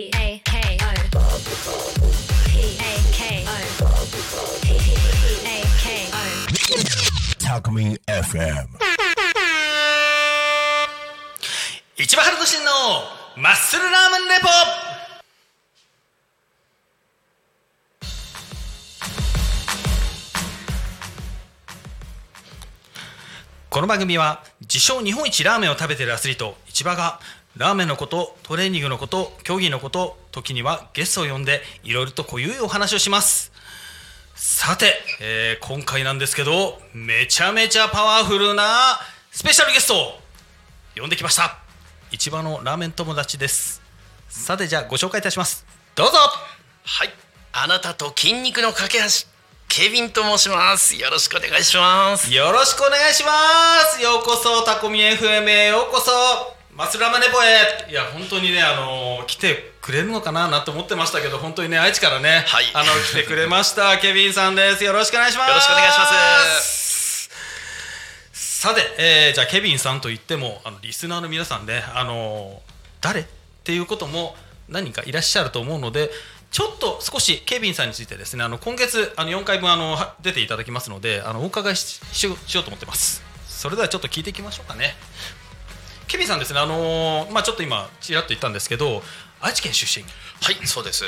A K O P A K O P A K O Talk Me FM. 市場春人のマッスルラーメンレポこの番組は自称日本一ラーメンを食べているアスリート市場がラーメンのことトレーニングのこと競技のこと時にはゲストを呼んでいろいろと濃ゆいお話をします。さて、えー今回なんですけどめちゃめちゃパワフルなスペシャルゲストを呼んできました。市場のラーメン友達です。さてじゃあご紹介いたします。どうぞ。はい、あなたと筋肉の架け橋、ケビンと申します。よろしくお願いします。よろしくお願いします。ようこそタコミ FM へようこそマスラマネポへいや本当にねあの来てくれるのかななんて思ってましたけど本当にね愛知からね、はい。あの来てくれました ケビンさんです。よろしくお願いします。よろしくお願いします。さて、えーじゃあケビンさんといってもあのリスナーの皆さんねあの誰っていうことも何人かいらっしゃると思うのでちょっと少しケビンさんについてですねあの今月あの4回分あのは出ていただきますのであのお伺いししようしようと思ってます。それではちょっと聞いていきましょうかねケビンさんですね。あのーまあちょっと今ちらっと言ったんですけど愛知県出身。はい、そうです。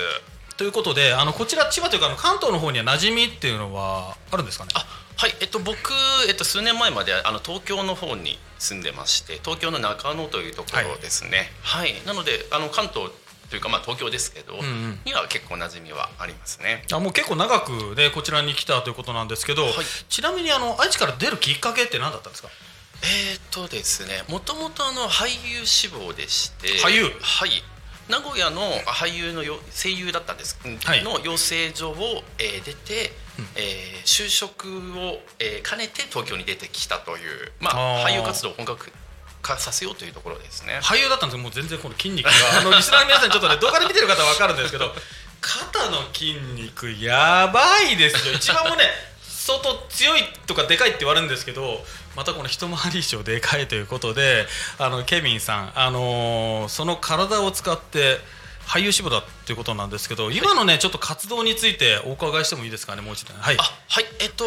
ということであのこちら千葉というか関東の方には馴染みっていうのはあるんですかね？あ、はい、えっと僕えっと数年前まであの東京の方に住んでまして、東京の中野というところですね。はい、なのであの関東というかまあ東京ですけど、んうん。には結構馴染みはありますね。あもう結構長くでこちらに来たということなんですけど、はい。ちなみにあの愛知から出るきっかけって何だったんですか？えー、とですね、もともとあの俳優志望でして、俳優？はい。名古屋の俳優のよ声優だったんです、はい。の養成所を、えー出て、えー就職を、えー兼ねて東京に出てきたという、まあ、あー。俳優活動を本格化させようというところですね。俳優だったんですもう全然この筋肉が。あのリスナーの皆さんにちょっとね動画で見てる方は分かるんですけど肩の筋肉やばいですよ。一番もね相当強いとかでかいって言われるんですけどまたこの一回り以上でかいということであのケビンさん、あのーその体を使って俳優志望だということなんですけど今のねちょっと活動についてお伺いしてもいいですかねもう一度はい。あはい。えっと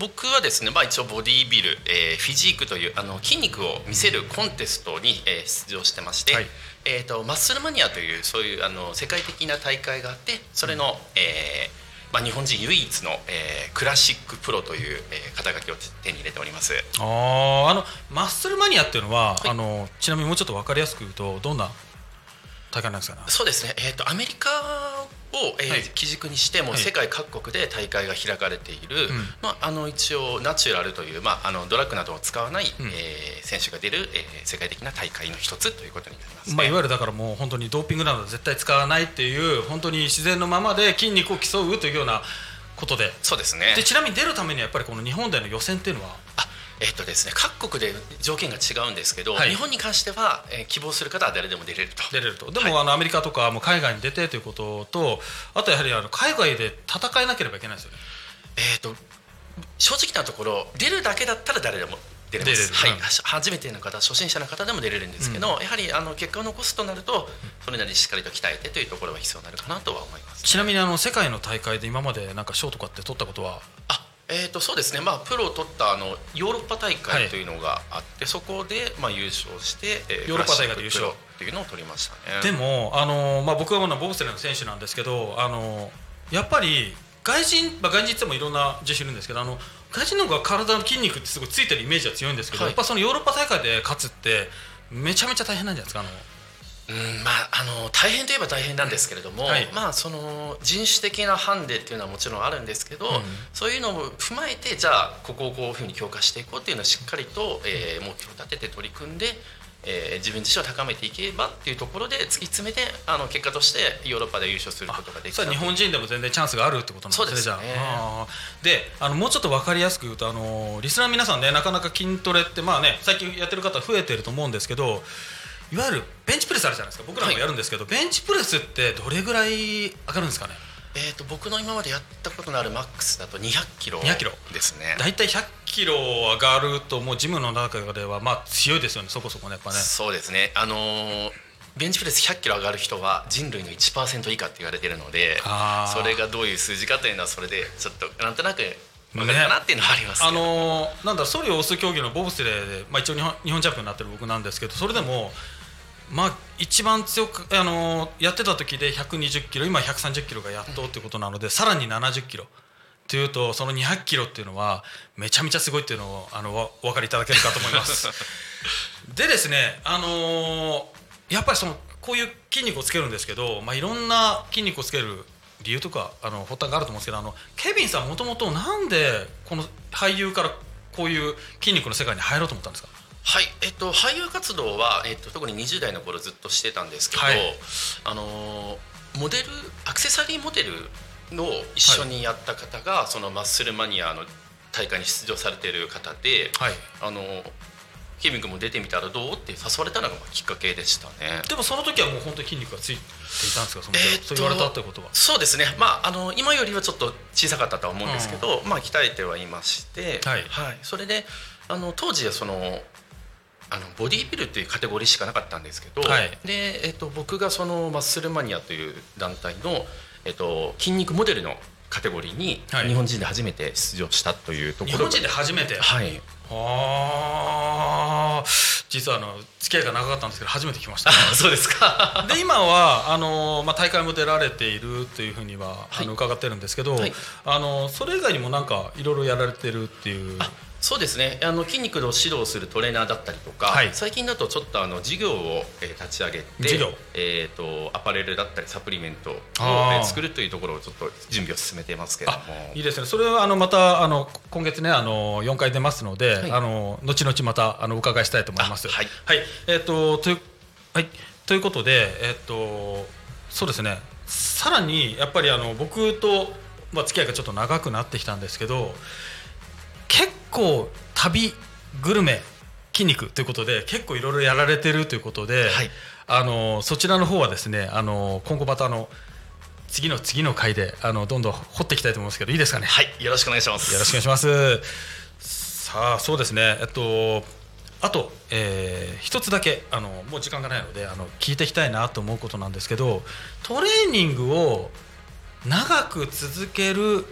僕はですね、まあ、一応ボディービル、えーフィジークというあの筋肉を見せるコンテストに、えー出場してまして、はい。えっとマッスルマニアというそういうあの世界的な大会があってそれの、えーまあ、日本人唯一の、えークラシックプロという、えー肩書きを手に入れております。あーあのマッスルマニアっていうのは、い。あのちなみにもうちょっと分かりやすく言うとどんな大会なんですかね？そうですね、えー、とアメリカを、えーはい。基軸にしてもうはい。世界各国で大会が開かれている、ん。まあ、あの一応ナチュラルという、まあ、あのドラッグなどを使わない、ん。えー選手が出る、えー世界的な大会の一つということになります、ね。まあ、いわゆるだからもう本当にドーピングなどは絶対使わないっていう本当に自然のままで筋肉を競うというようなことで。そうですね。でちなみに出るためにはやっぱりこの日本での予選っていうのはあえっ、とですね各国で条件が違うんですけど、はい。日本に関しては、えー希望する方は誰でも出れると。出れると。でも、あのアメリカとかもう海外に出てということとあとやはりあの海外で戦えなければいけないですよね。えー、と正直なところ出るだけだったら誰でも出れます。はい。うん。初めての方初心者の方でも出れるんですけど、やはりあの結果を残すとなるとそれなりにしっかりと鍛えてというところは必要になるかなとは思います。ちなみにあの世界の大会で今までなんか賞とかって取ったことはあえー、とそうですね、まあ、プロを取ったあのヨーロッパ大会というのがあって、そこで、まあ、優勝して、えヨーロッパ大会で優勝。っていうのを取りましたね。でも、あのまあ、僕はボブスレーの選手なんですけど、あのやっぱり外人、まあ、外人って言ってもいろんな人種いるんですけどあの外人の方が体の筋肉ってすごいついてるイメージは強いんですけど、はい。やっぱそのヨーロッパ大会で勝つってめちゃめちゃ大変なんじゃないですか。あのうんまあ、あの大変といえば大変なんですけれども、はい。まあ、その人種的なハンデっていうのはもちろんあるんですけど、ん。そういうのも踏まえてじゃあここをこういうふうに強化していこうっていうのをしっかりと、えー目標を立てて取り組んで、えー自分自身を高めていければっていうところで突き詰めてあの結果としてヨーロッパで優勝することができた日本人でも全然チャンスがあるってことなんですねそうですね。じゃあ。あー。であのもうちょっと分かりやすく言うとあのリスナーの皆さんねなかなか筋トレってまあね最近やってる方増えてると思うんですけどいわゆるベンチプレスあるじゃないですか。僕らもやるんですけど、ベンチプレスってどれぐらい上がるんですかね？えー、と僕の今までやったことのあるマックスだと200キロ200キロ。ですね。大体100キロ上がるともうジムの中ではまあ強いですよね。そこそこねやっぱね。そうですね。あのーベンチプレス100キロ上がる人は人類の1%以下って言われてるのでそれがどういう数字かというのはそれでちょっとなんとなく分かるかなっていうのはありますけあど、のーなんだソリを押す競技のボブスレーで、まあ、一応日本日本チャンピオンになってる僕なんですけどそれでも、まあ、一番強く、あのーやってた時で120キロ今130キロがやっとってことなので、さらに70キロというとその200キロっていうのはめちゃめちゃすごいっていうのをあのお分かりいただけるかと思います。でですね、あのーやっぱりそのこういう筋肉をつけるんですけど、まあ、いろんな筋肉をつける理由とかあの発端があると思うんですけどあのケビンさんもともとなんでこの俳優からこういう筋肉の世界に入ろうと思ったんですか？はい、えっと、俳優活動は、えっと、特に20代の頃ずっとしてたんですけど、はい。あのーモデルアクセサリーモデルの一緒にやった方が、そのマッスルマニアの大会に出場されている方で、はい。あのーケビン君も出てみたらどうって誘われたのがきっかけでしたね。でもその時はもう本当に筋肉がついていたんですか？その、えーそう言われたってことは。そうですね、まあ、あの今よりはちょっと小さかったとは思うんですけど、まあ、鍛えてはいまして、はい。それであの当時はそのあのボディービルというカテゴリーしかなかったんですけど、はい。でえっと、僕がそのマッスルマニアという団体の、えっと、筋肉モデルのカテゴリーにはい。日本人で初めて出場したというところ日本人で初めて？はい。ああ実はあの付き合いが長かったんですけど初めて来ました。あそうですか。で今はあの、まあ、大会も出られているというふうには、はい。あの伺ってるんですけど、はい。あのそれ以外にもなんかいろいろやられてるっていうあそうですね。あの筋肉の指導するトレーナーだったりとか、はい。最近だとちょっとあの事業を、えー立ち上げて事業？えー、とアパレルだったりサプリメントを、あー。えー作るというところをちょっと準備を進めていますけれどあもいいですね。それはあのまたあの今月ねあの4回出ますので、はい。あの後々またあのお伺いしたいと思います。あはい。えっ、とというはい。ということでえっ、とそうですね。さらにやっぱりあの僕とまあ付き合いがちょっと長くなってきたんですけど結構旅グルメ筋肉ということで結構いろいろやられてるということで、はいあのそちらの方はですねあの今後またあの次の次の回であのどんどん掘っていきたいと思いますけどいいですかね？はいよろしくお願いしますよろしくお願いします。さあそうですね。えっとあと、えー一つだけあのもう時間がないのであの聞いていきたいなと思うことなんですけどトレーニングを長く続ける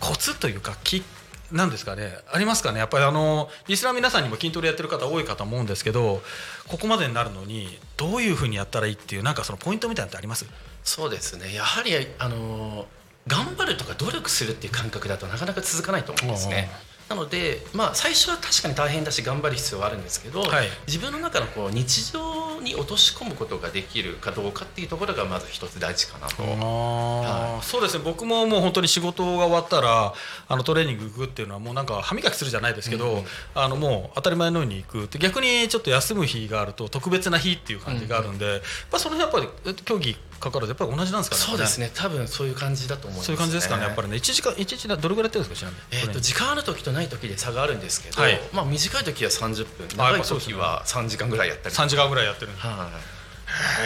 コツというかきなんですかね？ありますかね？やっぱりあのリスナーの皆さんにも筋トレやってる方多いかと思うんですけどここまでになるのにどういうふうにやったらいいっていうなんかそのポイントみたいなのってあります？そうですね。やはりあの頑張るとか努力するっていう感覚だとなかなか続かないと思うんですね。なので、まあ、最初は確かに大変だし頑張る必要はあるんですけど、はい。自分の中のこう日常に落とし込むことができるかどうかっていうところがまず一つ大事かなと。あー。そうですね。僕ももう本当に仕事が終わったらあのトレーニング行くっていうのはもうなんか歯磨きするじゃないですけど、うんあのもう当たり前のように行く。って逆にちょっと休む日があると特別な日っていう感じがあるんで、やっぱその辺やっぱり競技かかるとやっぱり同じなんですかねそうですね。ね多分そういう感じだと思います、そういう感じですかねやっぱりね。1時間一時間どれぐらいやってるんですかちなみに？えー、と時間ある時とない時で差があるんですけど、はい。まあ、短い時は30分あや長い時は3時間ぐらいやったり。3時間ぐらいやってるんでは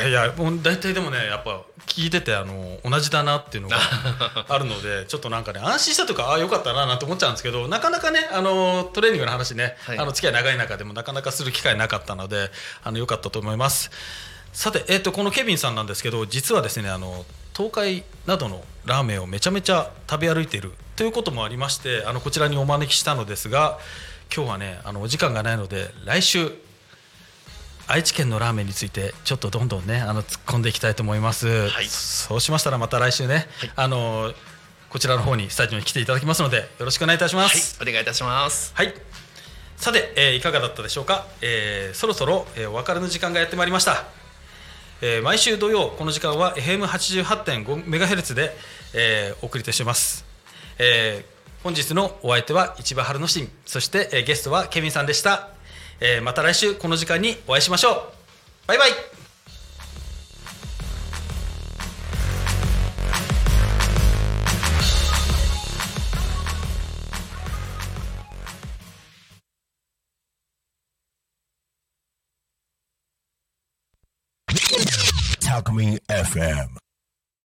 い。いやもう大体でもねやっぱ聞いててあの同じだなっていうのが あるのでちょっとなんかね安心したとかああよかったななんて思っちゃうんですけどなかなかねあのトレーニングの話ね、はい。あの付き合い長い中でもなかなかする機会なかったのであのよかったと思いますさて、えー、とこのケビンさんなんですけど実はですねあの東海などのラーメンをめちゃめちゃ食べ歩いているということもありましてあのこちらにお招きしたのですが今日はねあのお時間がないので来週愛知県のラーメンについてちょっとどんどんねあの突っ込んでいきたいと思います、はい。そうしましたらまた来週ね、はい。あのこちらの方にスタジオに来ていただきますのでよろしくお願いいたしまはい。すお願いいたします。はい、さて、えーいかがだったでしょうか、えーそろそろ、えーお別れの時間がやってまいりました、えー毎週土曜この時間は FM88.5MHz で、えーお送りいたします、えー本日のお相手は市場春之進そして、えーゲストはケビンさんでした、えーまた来週この時間にお会いしましょう。バイバイ。Alchemy FM.